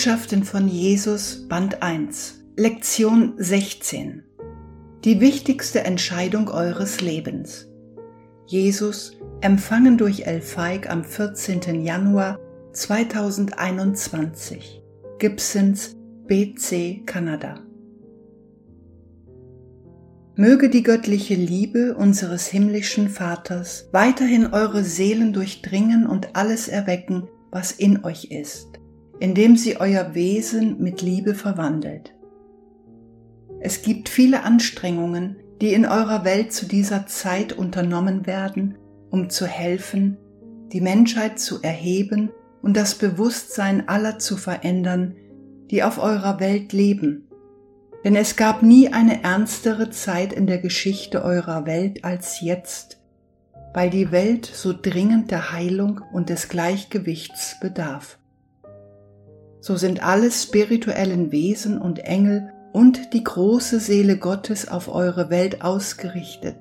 Botschaften von Jesus Band 1 Lektion 16 Die wichtigste Entscheidung eures Lebens. Jesus empfangen durch El Feig am 14. Januar 2021 Gibsons BC Kanada. Möge die göttliche Liebe unseres himmlischen Vaters weiterhin eure Seelen durchdringen und alles erwecken, was in euch ist indem sie euer Wesen mit Liebe verwandelt. Es gibt viele Anstrengungen, die in eurer Welt zu dieser Zeit unternommen werden, um zu helfen, die Menschheit zu erheben und das Bewusstsein aller zu verändern, die auf eurer Welt leben. Denn es gab nie eine ernstere Zeit in der Geschichte eurer Welt als jetzt, weil die Welt so dringend der Heilung und des Gleichgewichts bedarf so sind alle spirituellen Wesen und Engel und die große Seele Gottes auf eure Welt ausgerichtet.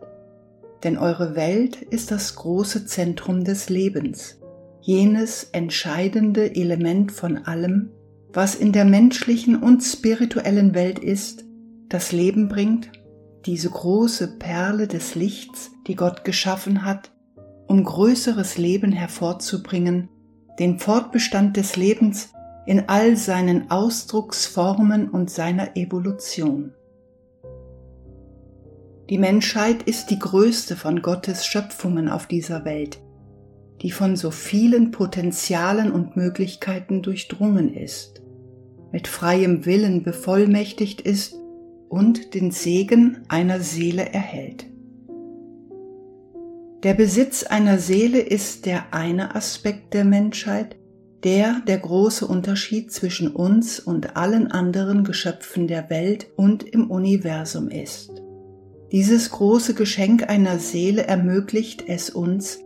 Denn eure Welt ist das große Zentrum des Lebens, jenes entscheidende Element von allem, was in der menschlichen und spirituellen Welt ist, das Leben bringt, diese große Perle des Lichts, die Gott geschaffen hat, um größeres Leben hervorzubringen, den Fortbestand des Lebens in all seinen Ausdrucksformen und seiner Evolution. Die Menschheit ist die größte von Gottes Schöpfungen auf dieser Welt, die von so vielen Potenzialen und Möglichkeiten durchdrungen ist, mit freiem Willen bevollmächtigt ist und den Segen einer Seele erhält. Der Besitz einer Seele ist der eine Aspekt der Menschheit, der der große Unterschied zwischen uns und allen anderen Geschöpfen der Welt und im Universum ist. Dieses große Geschenk einer Seele ermöglicht es uns,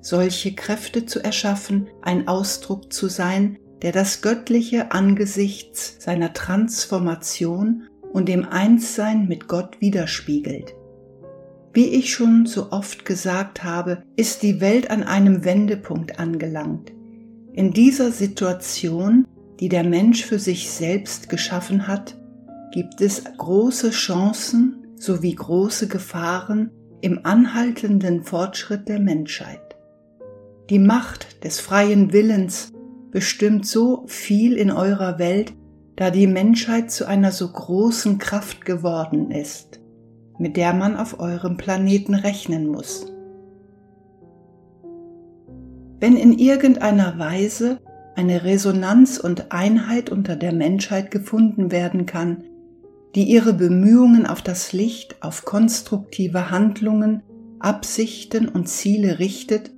solche Kräfte zu erschaffen, ein Ausdruck zu sein, der das Göttliche angesichts seiner Transformation und dem Einssein mit Gott widerspiegelt. Wie ich schon so oft gesagt habe, ist die Welt an einem Wendepunkt angelangt. In dieser Situation, die der Mensch für sich selbst geschaffen hat, gibt es große Chancen sowie große Gefahren im anhaltenden Fortschritt der Menschheit. Die Macht des freien Willens bestimmt so viel in eurer Welt, da die Menschheit zu einer so großen Kraft geworden ist, mit der man auf eurem Planeten rechnen muss wenn in irgendeiner Weise eine Resonanz und Einheit unter der Menschheit gefunden werden kann, die ihre Bemühungen auf das Licht, auf konstruktive Handlungen, Absichten und Ziele richtet,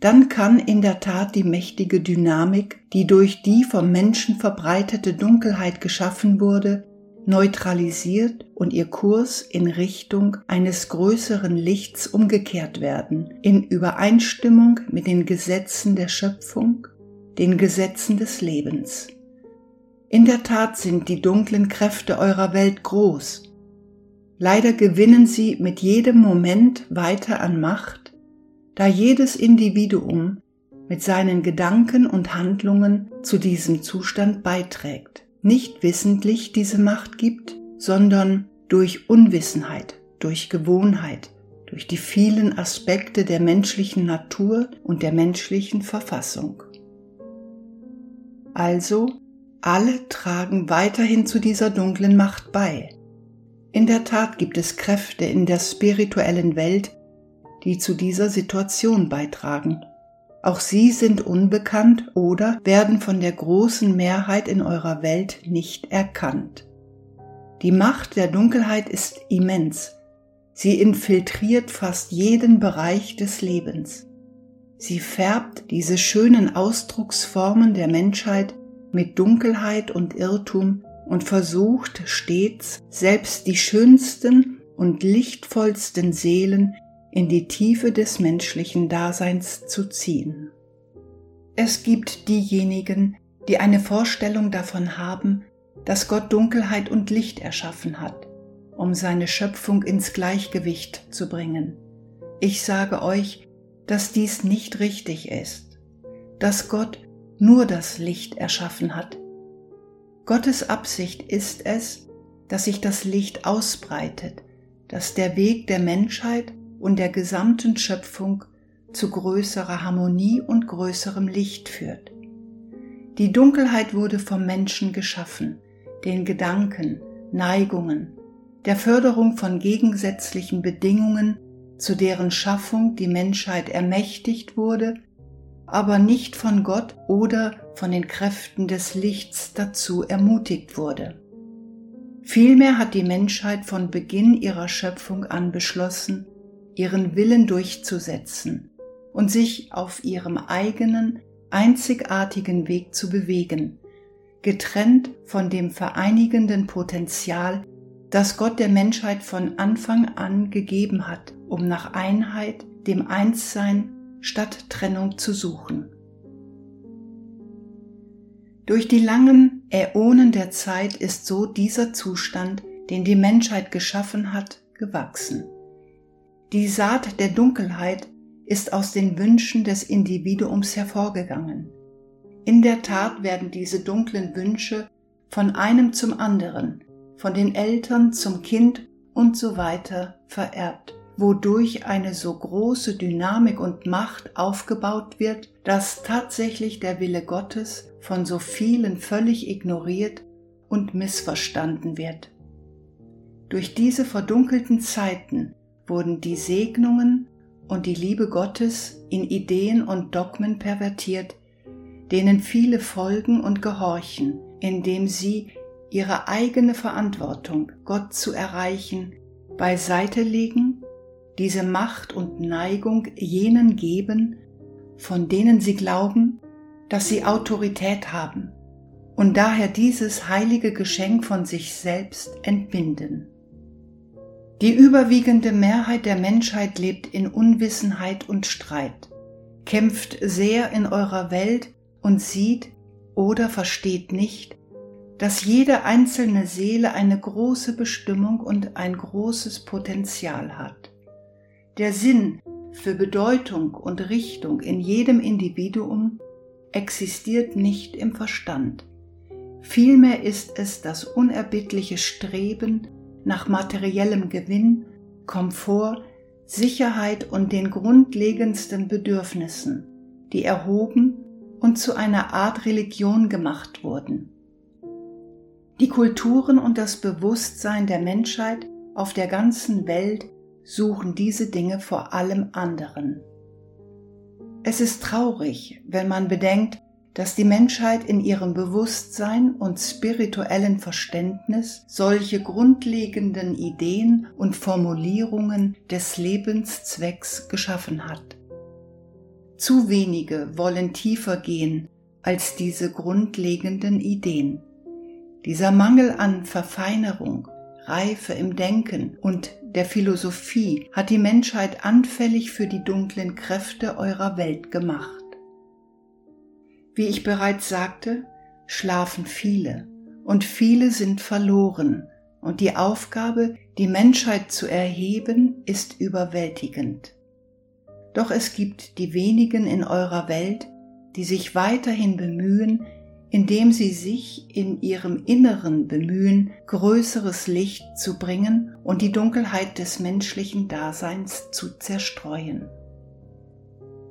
dann kann in der Tat die mächtige Dynamik, die durch die vom Menschen verbreitete Dunkelheit geschaffen wurde, neutralisiert und ihr Kurs in Richtung eines größeren Lichts umgekehrt werden, in Übereinstimmung mit den Gesetzen der Schöpfung, den Gesetzen des Lebens. In der Tat sind die dunklen Kräfte eurer Welt groß. Leider gewinnen sie mit jedem Moment weiter an Macht, da jedes Individuum mit seinen Gedanken und Handlungen zu diesem Zustand beiträgt nicht wissentlich diese Macht gibt, sondern durch Unwissenheit, durch Gewohnheit, durch die vielen Aspekte der menschlichen Natur und der menschlichen Verfassung. Also, alle tragen weiterhin zu dieser dunklen Macht bei. In der Tat gibt es Kräfte in der spirituellen Welt, die zu dieser Situation beitragen auch sie sind unbekannt oder werden von der großen Mehrheit in eurer Welt nicht erkannt. Die Macht der Dunkelheit ist immens. Sie infiltriert fast jeden Bereich des Lebens. Sie färbt diese schönen Ausdrucksformen der Menschheit mit Dunkelheit und Irrtum und versucht stets, selbst die schönsten und lichtvollsten Seelen in die Tiefe des menschlichen Daseins zu ziehen. Es gibt diejenigen, die eine Vorstellung davon haben, dass Gott Dunkelheit und Licht erschaffen hat, um seine Schöpfung ins Gleichgewicht zu bringen. Ich sage euch, dass dies nicht richtig ist, dass Gott nur das Licht erschaffen hat, Gottes Absicht ist es, dass sich das Licht ausbreitet, dass der Weg der Menschheit und der gesamten Schöpfung zu größerer Harmonie und größerem Licht führt. Die Dunkelheit wurde vom Menschen geschaffen, den Gedanken, Neigungen, der Förderung von gegensätzlichen Bedingungen, zu deren Schaffung die Menschheit ermächtigt wurde, aber nicht von Gott oder von den Kräften des Lichts dazu ermutigt wurde. Vielmehr hat die Menschheit von Beginn ihrer Schöpfung an beschlossen, ihren Willen durchzusetzen und sich auf ihrem eigenen, einzigartigen Weg zu bewegen, getrennt von dem vereinigenden Potenzial, das Gott der Menschheit von Anfang an gegeben hat, um nach Einheit, dem Einssein statt Trennung zu suchen. Durch die langen Äonen der Zeit ist so dieser Zustand, den die Menschheit geschaffen hat, gewachsen. Die Saat der Dunkelheit ist aus den Wünschen des Individuums hervorgegangen. In der Tat werden diese dunklen Wünsche von einem zum anderen, von den Eltern zum Kind und so weiter vererbt, wodurch eine so große Dynamik und Macht aufgebaut wird, dass tatsächlich der Wille Gottes von so vielen völlig ignoriert und missverstanden wird. Durch diese verdunkelten Zeiten wurden die Segnungen und die Liebe Gottes in Ideen und Dogmen pervertiert, denen viele folgen und gehorchen, indem sie ihre eigene Verantwortung, Gott zu erreichen, beiseite legen, diese Macht und Neigung jenen geben, von denen sie glauben, dass sie Autorität haben und daher dieses heilige Geschenk von sich selbst entbinden. Die überwiegende Mehrheit der Menschheit lebt in Unwissenheit und Streit, kämpft sehr in eurer Welt und sieht oder versteht nicht, dass jede einzelne Seele eine große Bestimmung und ein großes Potenzial hat. Der Sinn für Bedeutung und Richtung in jedem Individuum existiert nicht im Verstand. Vielmehr ist es das unerbittliche Streben nach materiellem Gewinn, Komfort, Sicherheit und den grundlegendsten Bedürfnissen, die erhoben und zu einer Art Religion gemacht wurden. Die Kulturen und das Bewusstsein der Menschheit auf der ganzen Welt suchen diese Dinge vor allem anderen. Es ist traurig, wenn man bedenkt, dass die Menschheit in ihrem Bewusstsein und spirituellen Verständnis solche grundlegenden Ideen und Formulierungen des Lebenszwecks geschaffen hat. Zu wenige wollen tiefer gehen als diese grundlegenden Ideen. Dieser Mangel an Verfeinerung, Reife im Denken und der Philosophie hat die Menschheit anfällig für die dunklen Kräfte eurer Welt gemacht. Wie ich bereits sagte, schlafen viele und viele sind verloren und die Aufgabe, die Menschheit zu erheben, ist überwältigend. Doch es gibt die wenigen in eurer Welt, die sich weiterhin bemühen, indem sie sich in ihrem Inneren bemühen, größeres Licht zu bringen und die Dunkelheit des menschlichen Daseins zu zerstreuen.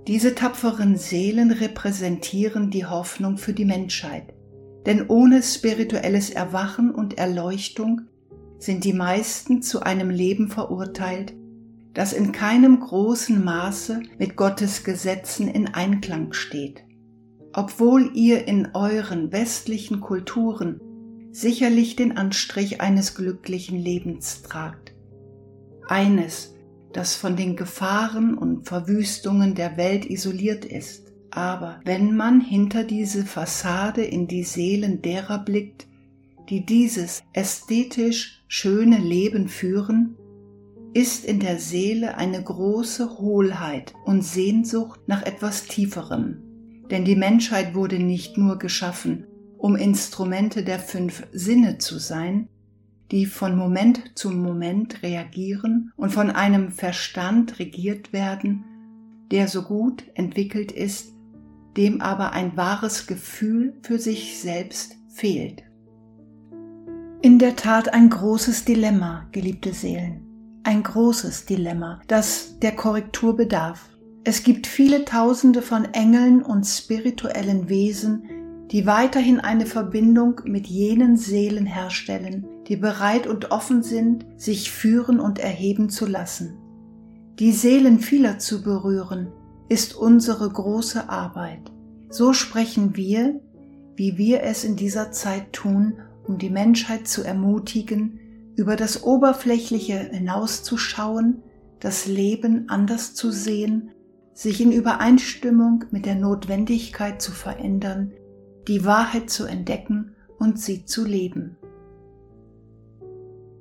Diese tapferen Seelen repräsentieren die Hoffnung für die Menschheit, denn ohne spirituelles Erwachen und Erleuchtung sind die meisten zu einem Leben verurteilt, das in keinem großen Maße mit Gottes Gesetzen in Einklang steht obwohl ihr in euren westlichen Kulturen sicherlich den Anstrich eines glücklichen Lebens tragt. Eines, das von den Gefahren und Verwüstungen der Welt isoliert ist. Aber wenn man hinter diese Fassade in die Seelen derer blickt, die dieses ästhetisch schöne Leben führen, ist in der Seele eine große Hohlheit und Sehnsucht nach etwas Tieferem. Denn die Menschheit wurde nicht nur geschaffen, um Instrumente der fünf Sinne zu sein, die von Moment zu Moment reagieren und von einem Verstand regiert werden, der so gut entwickelt ist, dem aber ein wahres Gefühl für sich selbst fehlt. In der Tat ein großes Dilemma, geliebte Seelen. Ein großes Dilemma, das der Korrektur bedarf. Es gibt viele Tausende von Engeln und spirituellen Wesen, die weiterhin eine Verbindung mit jenen Seelen herstellen, die bereit und offen sind, sich führen und erheben zu lassen. Die Seelen vieler zu berühren, ist unsere große Arbeit. So sprechen wir, wie wir es in dieser Zeit tun, um die Menschheit zu ermutigen, über das Oberflächliche hinauszuschauen, das Leben anders zu sehen, sich in Übereinstimmung mit der Notwendigkeit zu verändern, die Wahrheit zu entdecken und sie zu leben.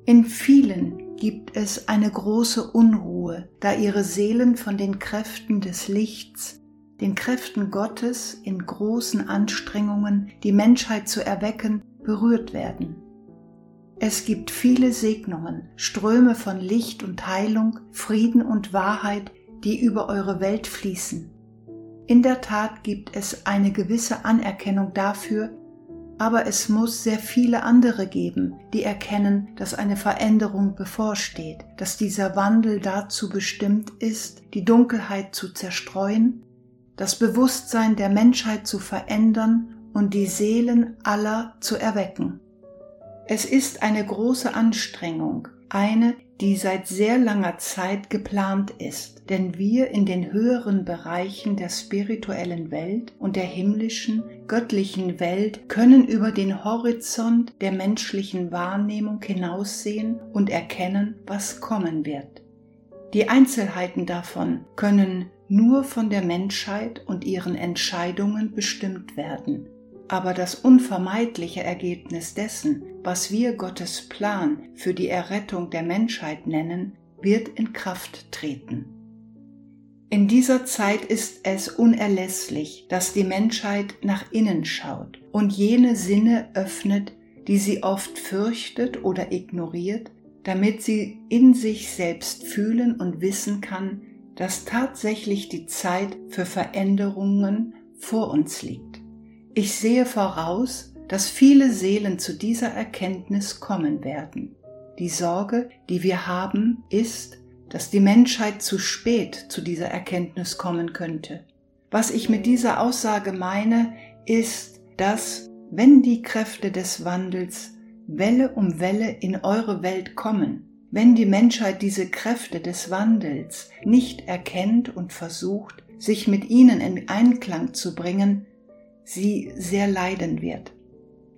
In vielen gibt es eine große Unruhe, da ihre Seelen von den Kräften des Lichts, den Kräften Gottes in großen Anstrengungen, die Menschheit zu erwecken, berührt werden. Es gibt viele Segnungen, Ströme von Licht und Heilung, Frieden und Wahrheit, die über eure Welt fließen. In der Tat gibt es eine gewisse Anerkennung dafür, aber es muss sehr viele andere geben, die erkennen, dass eine Veränderung bevorsteht, dass dieser Wandel dazu bestimmt ist, die Dunkelheit zu zerstreuen, das Bewusstsein der Menschheit zu verändern und die Seelen aller zu erwecken. Es ist eine große Anstrengung, eine, die seit sehr langer Zeit geplant ist, denn wir in den höheren Bereichen der spirituellen Welt und der himmlischen, göttlichen Welt können über den Horizont der menschlichen Wahrnehmung hinaussehen und erkennen, was kommen wird. Die Einzelheiten davon können nur von der Menschheit und ihren Entscheidungen bestimmt werden aber das unvermeidliche Ergebnis dessen, was wir Gottes Plan für die Errettung der Menschheit nennen, wird in Kraft treten. In dieser Zeit ist es unerlässlich, dass die Menschheit nach innen schaut und jene Sinne öffnet, die sie oft fürchtet oder ignoriert, damit sie in sich selbst fühlen und wissen kann, dass tatsächlich die Zeit für Veränderungen vor uns liegt. Ich sehe voraus, dass viele Seelen zu dieser Erkenntnis kommen werden. Die Sorge, die wir haben, ist, dass die Menschheit zu spät zu dieser Erkenntnis kommen könnte. Was ich mit dieser Aussage meine, ist, dass wenn die Kräfte des Wandels Welle um Welle in eure Welt kommen, wenn die Menschheit diese Kräfte des Wandels nicht erkennt und versucht, sich mit ihnen in Einklang zu bringen, sie sehr leiden wird.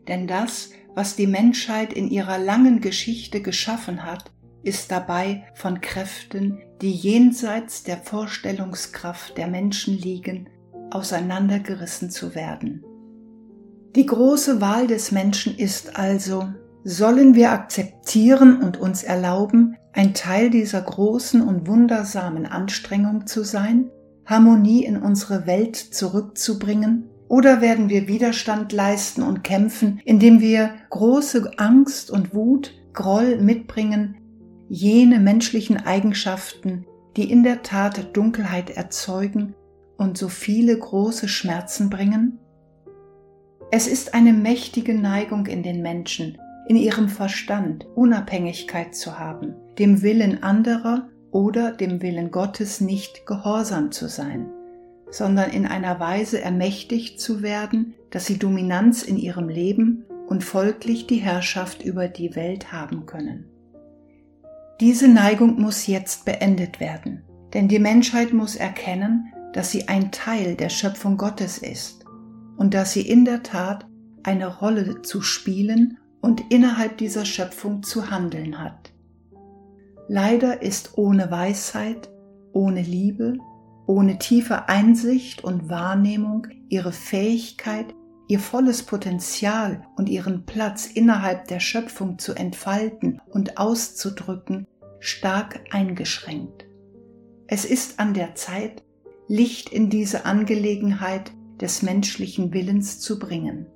Denn das, was die Menschheit in ihrer langen Geschichte geschaffen hat, ist dabei von Kräften, die jenseits der Vorstellungskraft der Menschen liegen, auseinandergerissen zu werden. Die große Wahl des Menschen ist also, sollen wir akzeptieren und uns erlauben, ein Teil dieser großen und wundersamen Anstrengung zu sein, Harmonie in unsere Welt zurückzubringen oder werden wir Widerstand leisten und kämpfen, indem wir große Angst und Wut, Groll mitbringen, jene menschlichen Eigenschaften, die in der Tat Dunkelheit erzeugen und so viele große Schmerzen bringen? Es ist eine mächtige Neigung in den Menschen, in ihrem Verstand Unabhängigkeit zu haben, dem Willen anderer oder dem Willen Gottes nicht gehorsam zu sein sondern in einer Weise ermächtigt zu werden, dass sie Dominanz in ihrem Leben und folglich die Herrschaft über die Welt haben können. Diese Neigung muss jetzt beendet werden, denn die Menschheit muss erkennen, dass sie ein Teil der Schöpfung Gottes ist und dass sie in der Tat eine Rolle zu spielen und innerhalb dieser Schöpfung zu handeln hat. Leider ist ohne Weisheit, ohne Liebe ohne tiefe Einsicht und Wahrnehmung ihre Fähigkeit, ihr volles Potenzial und ihren Platz innerhalb der Schöpfung zu entfalten und auszudrücken, stark eingeschränkt. Es ist an der Zeit, Licht in diese Angelegenheit des menschlichen Willens zu bringen.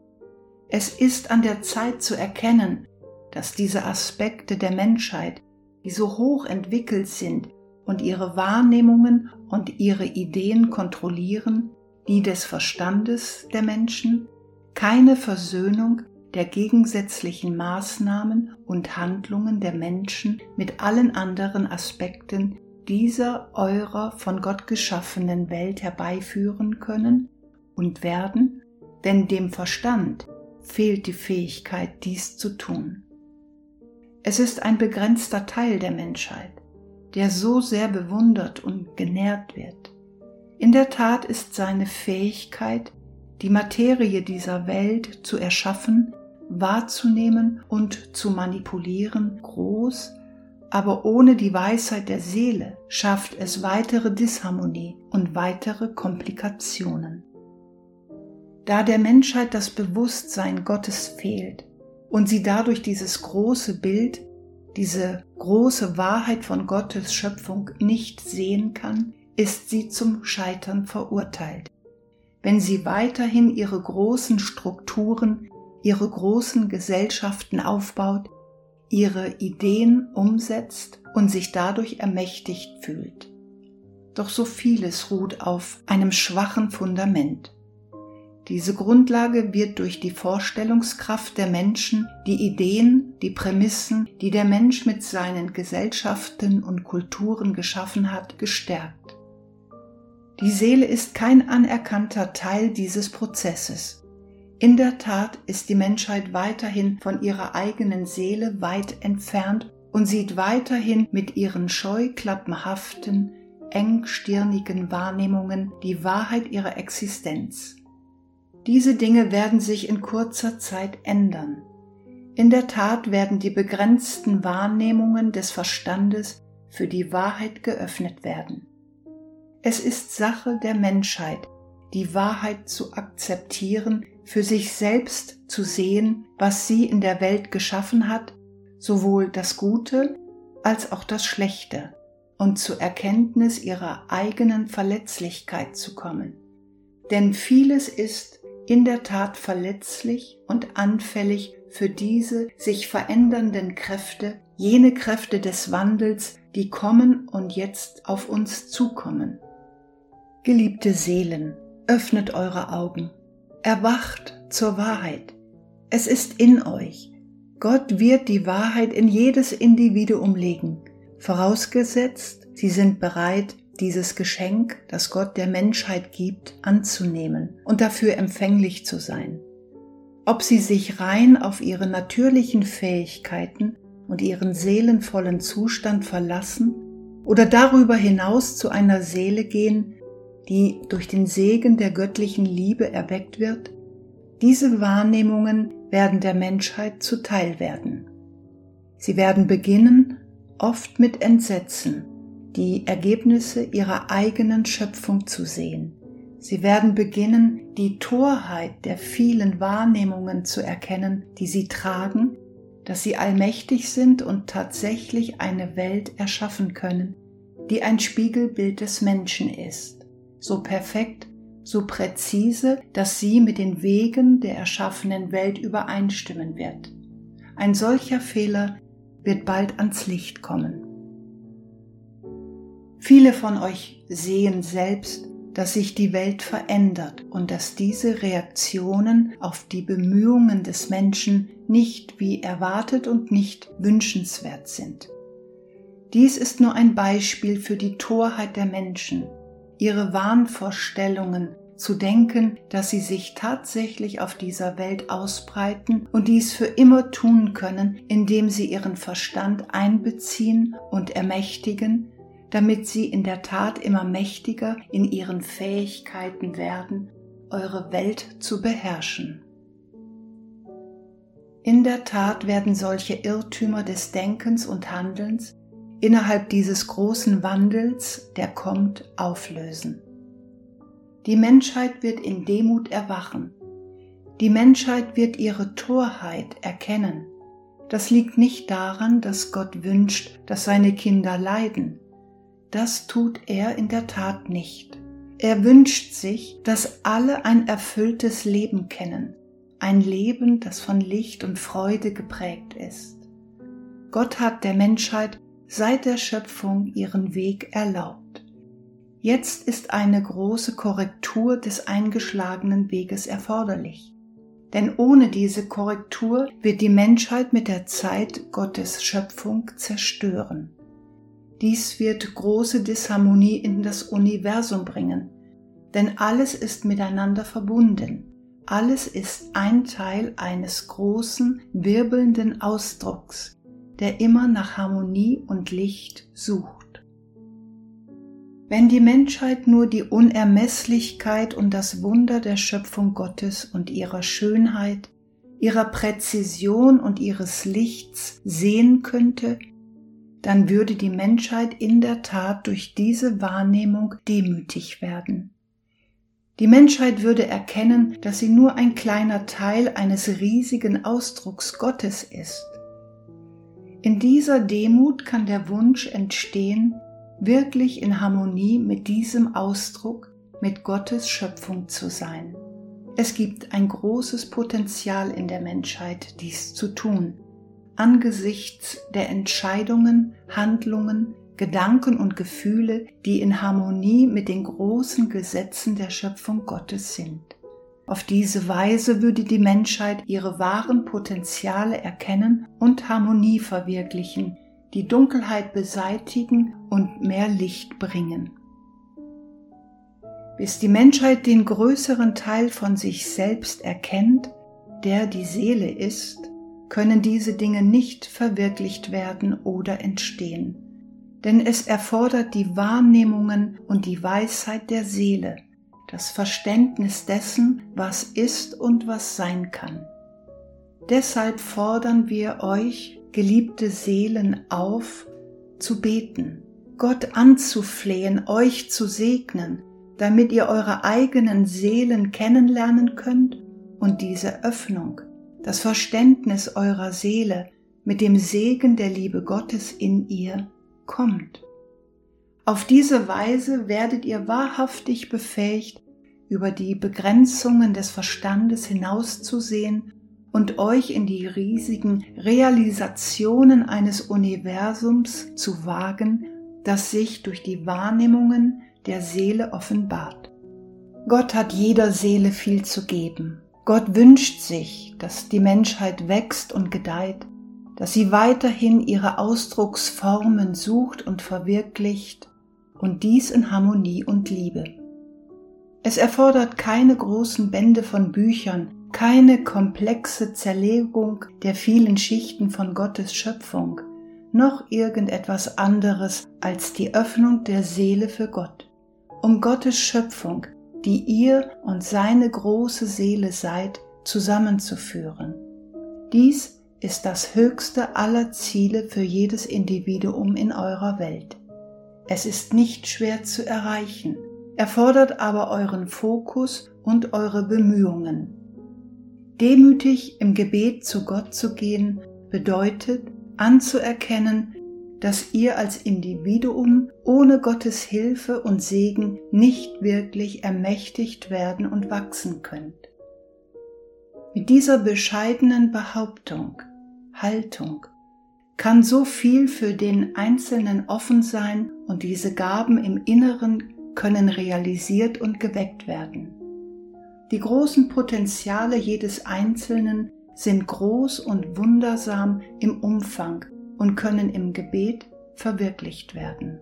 Es ist an der Zeit zu erkennen, dass diese Aspekte der Menschheit, die so hoch entwickelt sind, und ihre Wahrnehmungen und ihre Ideen kontrollieren, die des Verstandes der Menschen, keine Versöhnung der gegensätzlichen Maßnahmen und Handlungen der Menschen mit allen anderen Aspekten dieser eurer von Gott geschaffenen Welt herbeiführen können und werden, denn dem Verstand fehlt die Fähigkeit, dies zu tun. Es ist ein begrenzter Teil der Menschheit, der so sehr bewundert und genährt wird. In der Tat ist seine Fähigkeit, die Materie dieser Welt zu erschaffen, wahrzunehmen und zu manipulieren, groß, aber ohne die Weisheit der Seele schafft es weitere Disharmonie und weitere Komplikationen. Da der Menschheit das Bewusstsein Gottes fehlt und sie dadurch dieses große Bild, diese große Wahrheit von Gottes Schöpfung nicht sehen kann, ist sie zum Scheitern verurteilt. Wenn sie weiterhin ihre großen Strukturen, ihre großen Gesellschaften aufbaut, ihre Ideen umsetzt und sich dadurch ermächtigt fühlt. Doch so vieles ruht auf einem schwachen Fundament. Diese Grundlage wird durch die Vorstellungskraft der Menschen, die Ideen, die Prämissen, die der Mensch mit seinen Gesellschaften und Kulturen geschaffen hat, gestärkt. Die Seele ist kein anerkannter Teil dieses Prozesses. In der Tat ist die Menschheit weiterhin von ihrer eigenen Seele weit entfernt und sieht weiterhin mit ihren scheuklappenhaften, engstirnigen Wahrnehmungen die Wahrheit ihrer Existenz. Diese Dinge werden sich in kurzer Zeit ändern. In der Tat werden die begrenzten Wahrnehmungen des Verstandes für die Wahrheit geöffnet werden. Es ist Sache der Menschheit, die Wahrheit zu akzeptieren, für sich selbst zu sehen, was sie in der Welt geschaffen hat, sowohl das Gute als auch das Schlechte, und zur Erkenntnis ihrer eigenen Verletzlichkeit zu kommen. Denn vieles ist in der Tat verletzlich und anfällig für diese sich verändernden Kräfte, jene Kräfte des Wandels, die kommen und jetzt auf uns zukommen. Geliebte Seelen, öffnet eure Augen Erwacht zur Wahrheit. Es ist in euch. Gott wird die Wahrheit in jedes Individuum legen, vorausgesetzt, sie sind bereit, dieses Geschenk, das Gott der Menschheit gibt, anzunehmen und dafür empfänglich zu sein. Ob sie sich rein auf ihre natürlichen Fähigkeiten und ihren seelenvollen Zustand verlassen oder darüber hinaus zu einer Seele gehen, die durch den Segen der göttlichen Liebe erweckt wird, diese Wahrnehmungen werden der Menschheit zuteil werden. Sie werden beginnen, oft mit Entsetzen, die Ergebnisse ihrer eigenen Schöpfung zu sehen. Sie werden beginnen, die Torheit der vielen Wahrnehmungen zu erkennen, die sie tragen, dass sie allmächtig sind und tatsächlich eine Welt erschaffen können, die ein Spiegelbild des Menschen ist so perfekt, so präzise, dass sie mit den Wegen der erschaffenen Welt übereinstimmen wird. Ein solcher Fehler wird bald ans Licht kommen. Viele von euch sehen selbst, dass sich die Welt verändert und dass diese Reaktionen auf die Bemühungen des Menschen nicht wie erwartet und nicht wünschenswert sind. Dies ist nur ein Beispiel für die Torheit der Menschen, ihre Wahnvorstellungen zu denken, dass sie sich tatsächlich auf dieser Welt ausbreiten und dies für immer tun können, indem sie ihren Verstand einbeziehen und ermächtigen, damit sie in der Tat immer mächtiger in ihren Fähigkeiten werden, eure Welt zu beherrschen. In der Tat werden solche Irrtümer des Denkens und Handelns innerhalb dieses großen Wandels, der kommt, auflösen. Die Menschheit wird in Demut erwachen. Die Menschheit wird ihre Torheit erkennen. Das liegt nicht daran, dass Gott wünscht, dass seine Kinder leiden. Das tut er in der Tat nicht. Er wünscht sich, dass alle ein erfülltes Leben kennen, ein Leben, das von Licht und Freude geprägt ist. Gott hat der Menschheit seit der Schöpfung ihren Weg erlaubt. Jetzt ist eine große Korrektur des eingeschlagenen Weges erforderlich. Denn ohne diese Korrektur wird die Menschheit mit der Zeit Gottes Schöpfung zerstören. Dies wird große Disharmonie in das Universum bringen, denn alles ist miteinander verbunden. Alles ist ein Teil eines großen, wirbelnden Ausdrucks, der immer nach Harmonie und Licht sucht. Wenn die Menschheit nur die Unermesslichkeit und das Wunder der Schöpfung Gottes und ihrer Schönheit, ihrer Präzision und ihres Lichts sehen könnte, dann würde die Menschheit in der Tat durch diese Wahrnehmung demütig werden. Die Menschheit würde erkennen, dass sie nur ein kleiner Teil eines riesigen Ausdrucks Gottes ist. In dieser Demut kann der Wunsch entstehen, wirklich in Harmonie mit diesem Ausdruck, mit Gottes Schöpfung zu sein. Es gibt ein großes Potenzial in der Menschheit, dies zu tun, angesichts der Entscheidungen, Handlungen, Gedanken und Gefühle, die in Harmonie mit den großen Gesetzen der Schöpfung Gottes sind. Auf diese Weise würde die Menschheit ihre wahren Potenziale erkennen und Harmonie verwirklichen, die Dunkelheit beseitigen und mehr Licht bringen. Bis die Menschheit den größeren Teil von sich selbst erkennt, der die Seele ist, können diese Dinge nicht verwirklicht werden oder entstehen denn es erfordert die Wahrnehmungen und die Weisheit der Seele, das Verständnis dessen, was ist und was sein kann. Deshalb fordern wir euch, geliebte Seelen, auf, zu beten, Gott anzuflehen, euch zu segnen, damit ihr eure eigenen Seelen kennenlernen könnt und diese Öffnung, das Verständnis eurer Seele mit dem Segen der Liebe Gottes in ihr kommt. Auf diese Weise werdet ihr wahrhaftig befähigt, über die Begrenzungen des Verstandes hinauszusehen und euch in die riesigen Realisationen eines Universums zu wagen, das sich durch die Wahrnehmungen der Seele offenbart. Gott hat jeder Seele viel zu geben. Gott wünscht sich, dass die Menschheit wächst und gedeiht, dass sie weiterhin ihre Ausdrucksformen sucht und verwirklicht und dies in Harmonie und Liebe. Es erfordert keine großen Bände von Büchern, keine komplexe Zerlegung der vielen Schichten von Gottes Schöpfung, noch irgendetwas anderes als die Öffnung der Seele für Gott, um Gottes Schöpfung, die ihr und seine große Seele seid, zusammenzuführen. Dies ist das höchste aller Ziele für jedes Individuum in eurer Welt. Es ist nicht schwer zu erreichen, erfordert aber euren Fokus und eure Bemühungen. Demütig im Gebet zu Gott zu gehen bedeutet anzuerkennen, dass ihr als Individuum ohne Gottes Hilfe und Segen nicht wirklich ermächtigt werden und wachsen könnt. Mit dieser bescheidenen Behauptung Haltung kann so viel für den Einzelnen offen sein und diese Gaben im Inneren können realisiert und geweckt werden. Die großen Potenziale jedes Einzelnen sind groß und wundersam im Umfang und können im Gebet verwirklicht werden.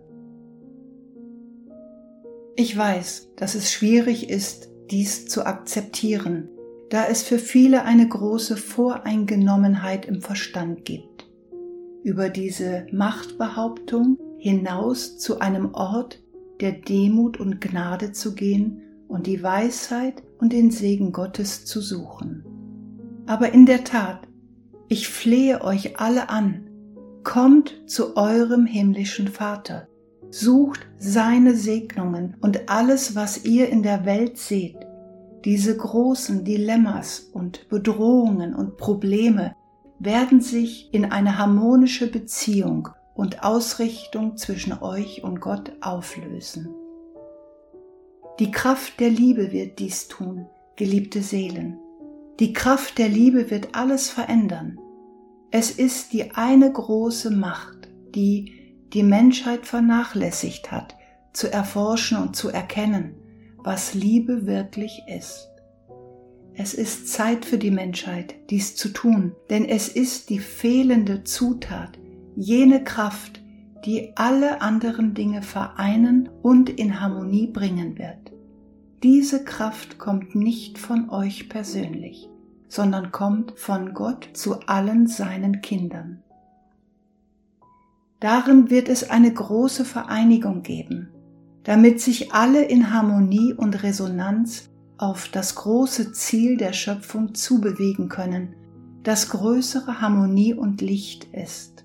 Ich weiß, dass es schwierig ist, dies zu akzeptieren, da es für viele eine große Voreingenommenheit im Verstand gibt. Über diese Machtbehauptung hinaus zu einem Ort der Demut und Gnade zu gehen und die Weisheit und den Segen Gottes zu suchen. Aber in der Tat, ich flehe euch alle an, kommt zu eurem himmlischen Vater, sucht seine Segnungen und alles, was ihr in der Welt seht, diese großen Dilemmas und Bedrohungen und Probleme werden sich in eine harmonische Beziehung und Ausrichtung zwischen euch und Gott auflösen. Die Kraft der Liebe wird dies tun, geliebte Seelen. Die Kraft der Liebe wird alles verändern. Es ist die eine große Macht, die die Menschheit vernachlässigt hat, zu erforschen und zu erkennen was Liebe wirklich ist. Es ist Zeit für die Menschheit, dies zu tun, denn es ist die fehlende Zutat, jene Kraft, die alle anderen Dinge vereinen und in Harmonie bringen wird. Diese Kraft kommt nicht von euch persönlich, sondern kommt von Gott zu allen seinen Kindern. Darin wird es eine große Vereinigung geben, damit sich alle in Harmonie und Resonanz auf das große Ziel der Schöpfung zubewegen können, das größere Harmonie und Licht ist.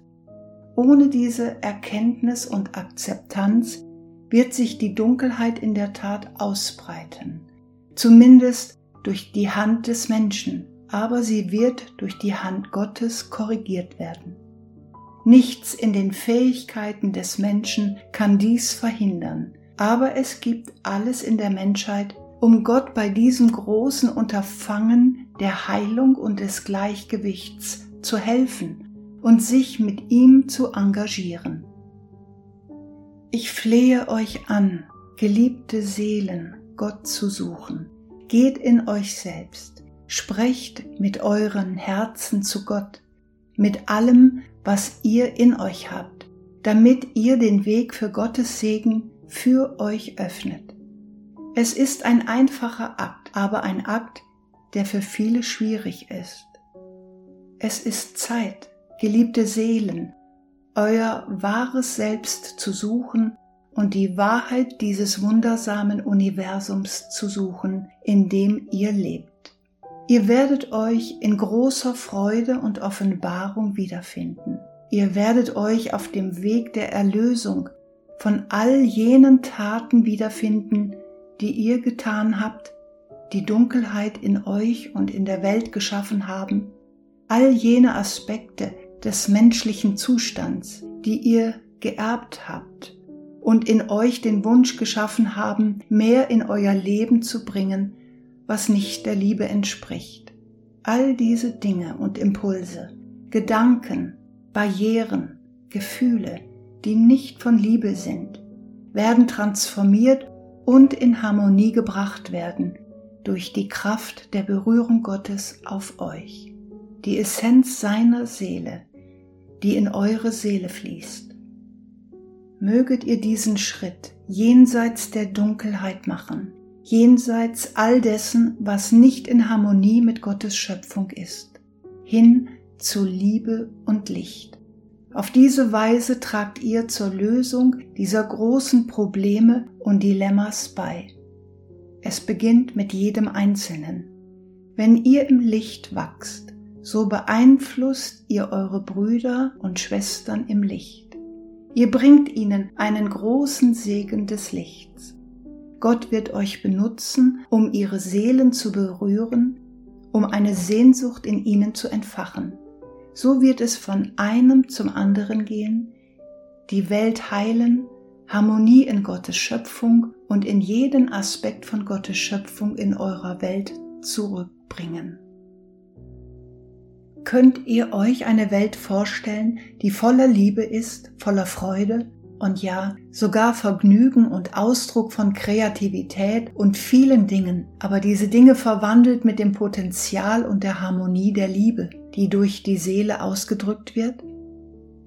Ohne diese Erkenntnis und Akzeptanz wird sich die Dunkelheit in der Tat ausbreiten, zumindest durch die Hand des Menschen, aber sie wird durch die Hand Gottes korrigiert werden. Nichts in den Fähigkeiten des Menschen kann dies verhindern, aber es gibt alles in der Menschheit, um Gott bei diesem großen Unterfangen der Heilung und des Gleichgewichts zu helfen und sich mit ihm zu engagieren. Ich flehe euch an, geliebte Seelen, Gott zu suchen. Geht in euch selbst, sprecht mit euren Herzen zu Gott, mit allem, was ihr in euch habt, damit ihr den Weg für Gottes Segen für euch öffnet. Es ist ein einfacher Akt, aber ein Akt, der für viele schwierig ist. Es ist Zeit, geliebte Seelen, euer wahres Selbst zu suchen und die Wahrheit dieses wundersamen Universums zu suchen, in dem ihr lebt. Ihr werdet euch in großer Freude und Offenbarung wiederfinden. Ihr werdet euch auf dem Weg der Erlösung von all jenen Taten wiederfinden, die ihr getan habt, die Dunkelheit in euch und in der Welt geschaffen haben, all jene Aspekte, des menschlichen Zustands, die ihr geerbt habt und in euch den Wunsch geschaffen haben, mehr in euer Leben zu bringen, was nicht der Liebe entspricht. All diese Dinge und Impulse, Gedanken, Barrieren, Gefühle, die nicht von Liebe sind, werden transformiert und in Harmonie gebracht werden durch die Kraft der Berührung Gottes auf euch, die Essenz seiner Seele, die in eure Seele fließt. Möget ihr diesen Schritt jenseits der Dunkelheit machen, jenseits all dessen, was nicht in Harmonie mit Gottes Schöpfung ist, hin zu Liebe und Licht. Auf diese Weise tragt ihr zur Lösung dieser großen Probleme und Dilemmas bei. Es beginnt mit jedem Einzelnen. Wenn ihr im Licht wachst, so beeinflusst ihr eure Brüder und Schwestern im Licht. Ihr bringt ihnen einen großen Segen des Lichts. Gott wird euch benutzen, um ihre Seelen zu berühren, um eine Sehnsucht in ihnen zu entfachen. So wird es von einem zum anderen gehen, die Welt heilen, Harmonie in Gottes Schöpfung und in jeden Aspekt von Gottes Schöpfung in eurer Welt zurückbringen. Könnt ihr euch eine Welt vorstellen, die voller Liebe ist, voller Freude und ja, sogar Vergnügen und Ausdruck von Kreativität und vielen Dingen, aber diese Dinge verwandelt mit dem Potenzial und der Harmonie der Liebe, die durch die Seele ausgedrückt wird?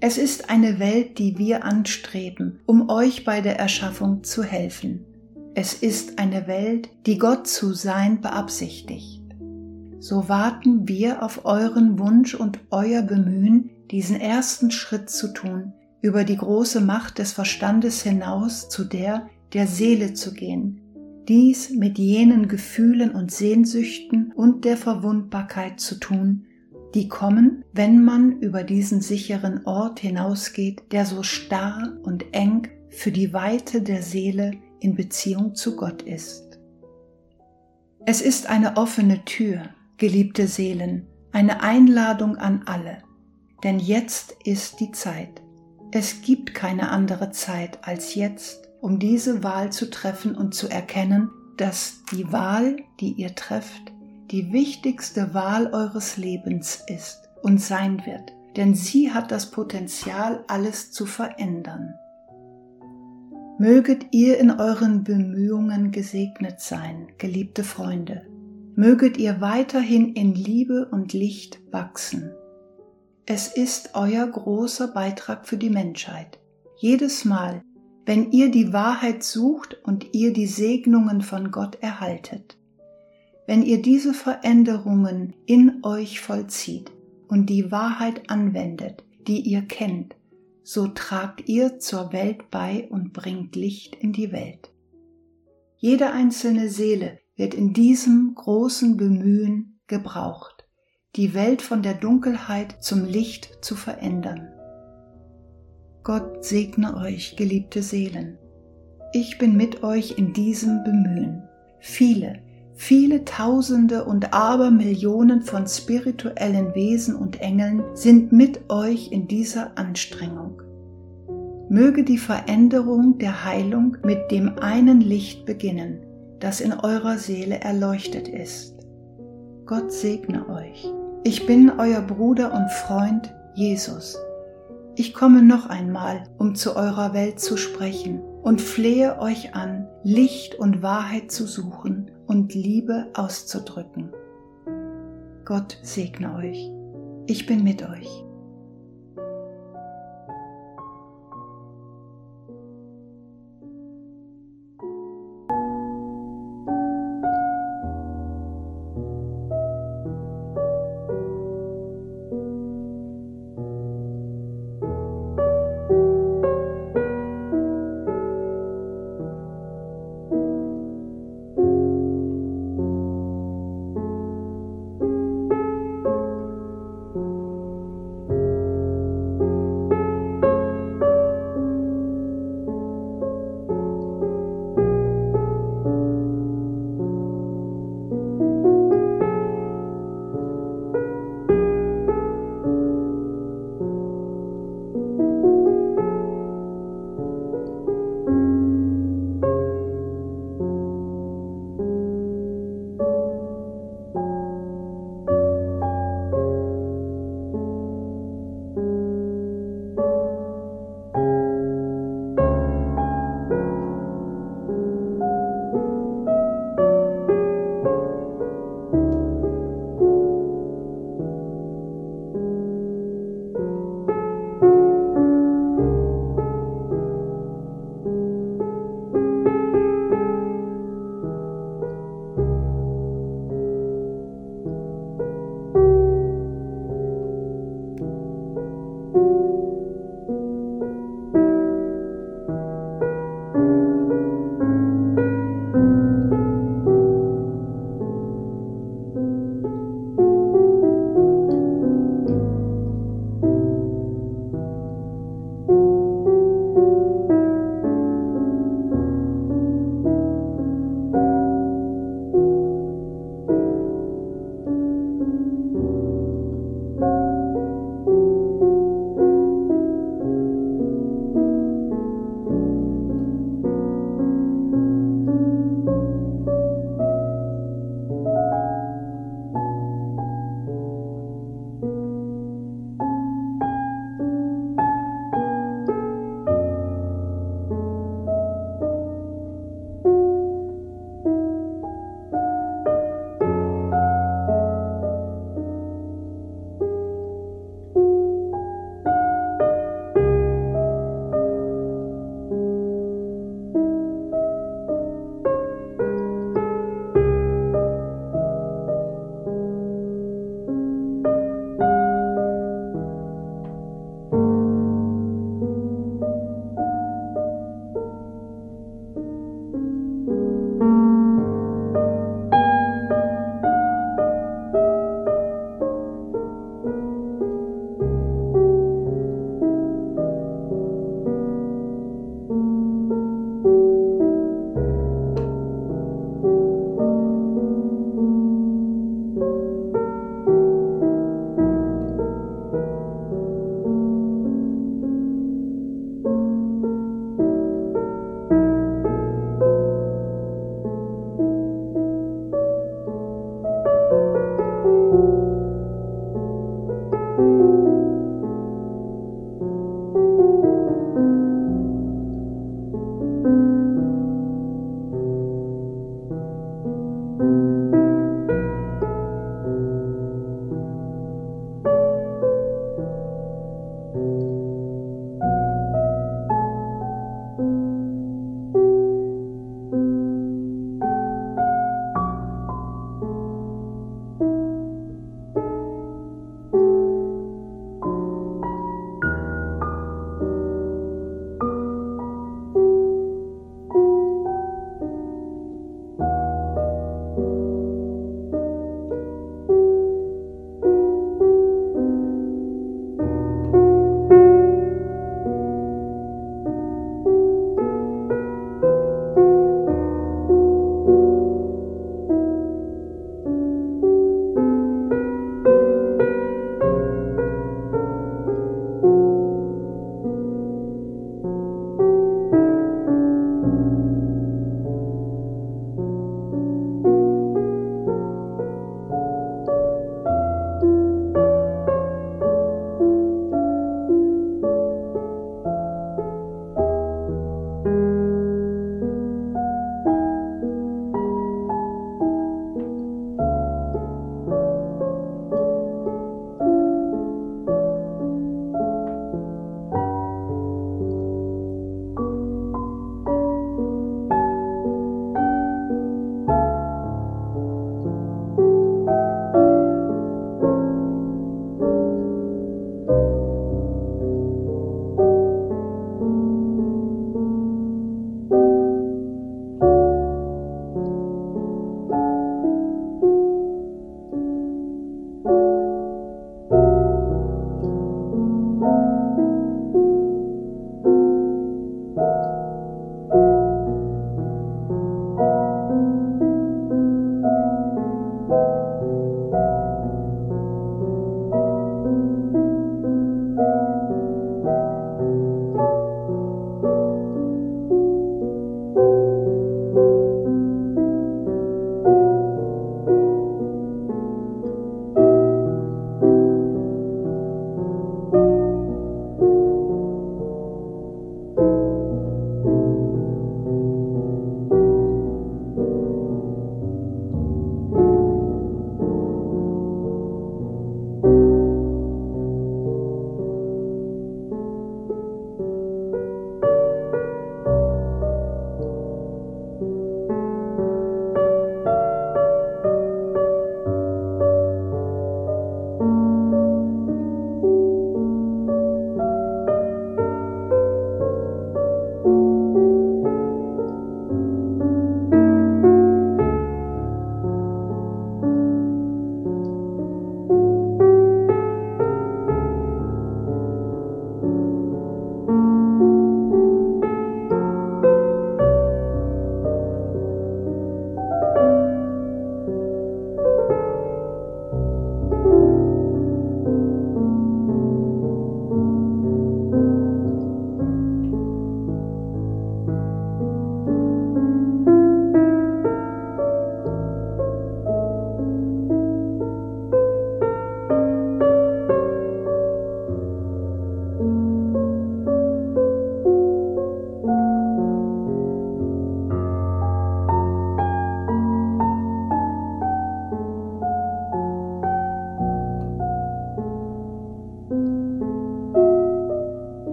Es ist eine Welt, die wir anstreben, um euch bei der Erschaffung zu helfen. Es ist eine Welt, die Gott zu sein beabsichtigt so warten wir auf euren Wunsch und euer Bemühen, diesen ersten Schritt zu tun, über die große Macht des Verstandes hinaus zu der der Seele zu gehen, dies mit jenen Gefühlen und Sehnsüchten und der Verwundbarkeit zu tun, die kommen, wenn man über diesen sicheren Ort hinausgeht, der so starr und eng für die Weite der Seele in Beziehung zu Gott ist. Es ist eine offene Tür, geliebte Seelen, eine Einladung an alle, denn jetzt ist die Zeit. Es gibt keine andere Zeit als jetzt, um diese Wahl zu treffen und zu erkennen, dass die Wahl, die ihr trefft, die wichtigste Wahl eures Lebens ist und sein wird, denn sie hat das Potenzial, alles zu verändern. Möget ihr in euren Bemühungen gesegnet sein, geliebte Freunde, möget ihr weiterhin in Liebe und Licht wachsen. Es ist euer großer Beitrag für die Menschheit. Jedes Mal, wenn ihr die Wahrheit sucht und ihr die Segnungen von Gott erhaltet. Wenn ihr diese Veränderungen in euch vollzieht und die Wahrheit anwendet, die ihr kennt, so tragt ihr zur Welt bei und bringt Licht in die Welt. Jede einzelne Seele wird in diesem großen Bemühen gebraucht, die Welt von der Dunkelheit zum Licht zu verändern. Gott segne euch, geliebte Seelen. Ich bin mit euch in diesem Bemühen. Viele, viele Tausende und Abermillionen von spirituellen Wesen und Engeln sind mit euch in dieser Anstrengung. Möge die Veränderung der Heilung mit dem einen Licht beginnen, das in eurer Seele erleuchtet ist. Gott segne euch. Ich bin euer Bruder und Freund Jesus. Ich komme noch einmal, um zu eurer Welt zu sprechen und flehe euch an, Licht und Wahrheit zu suchen und Liebe auszudrücken. Gott segne euch. Ich bin mit euch.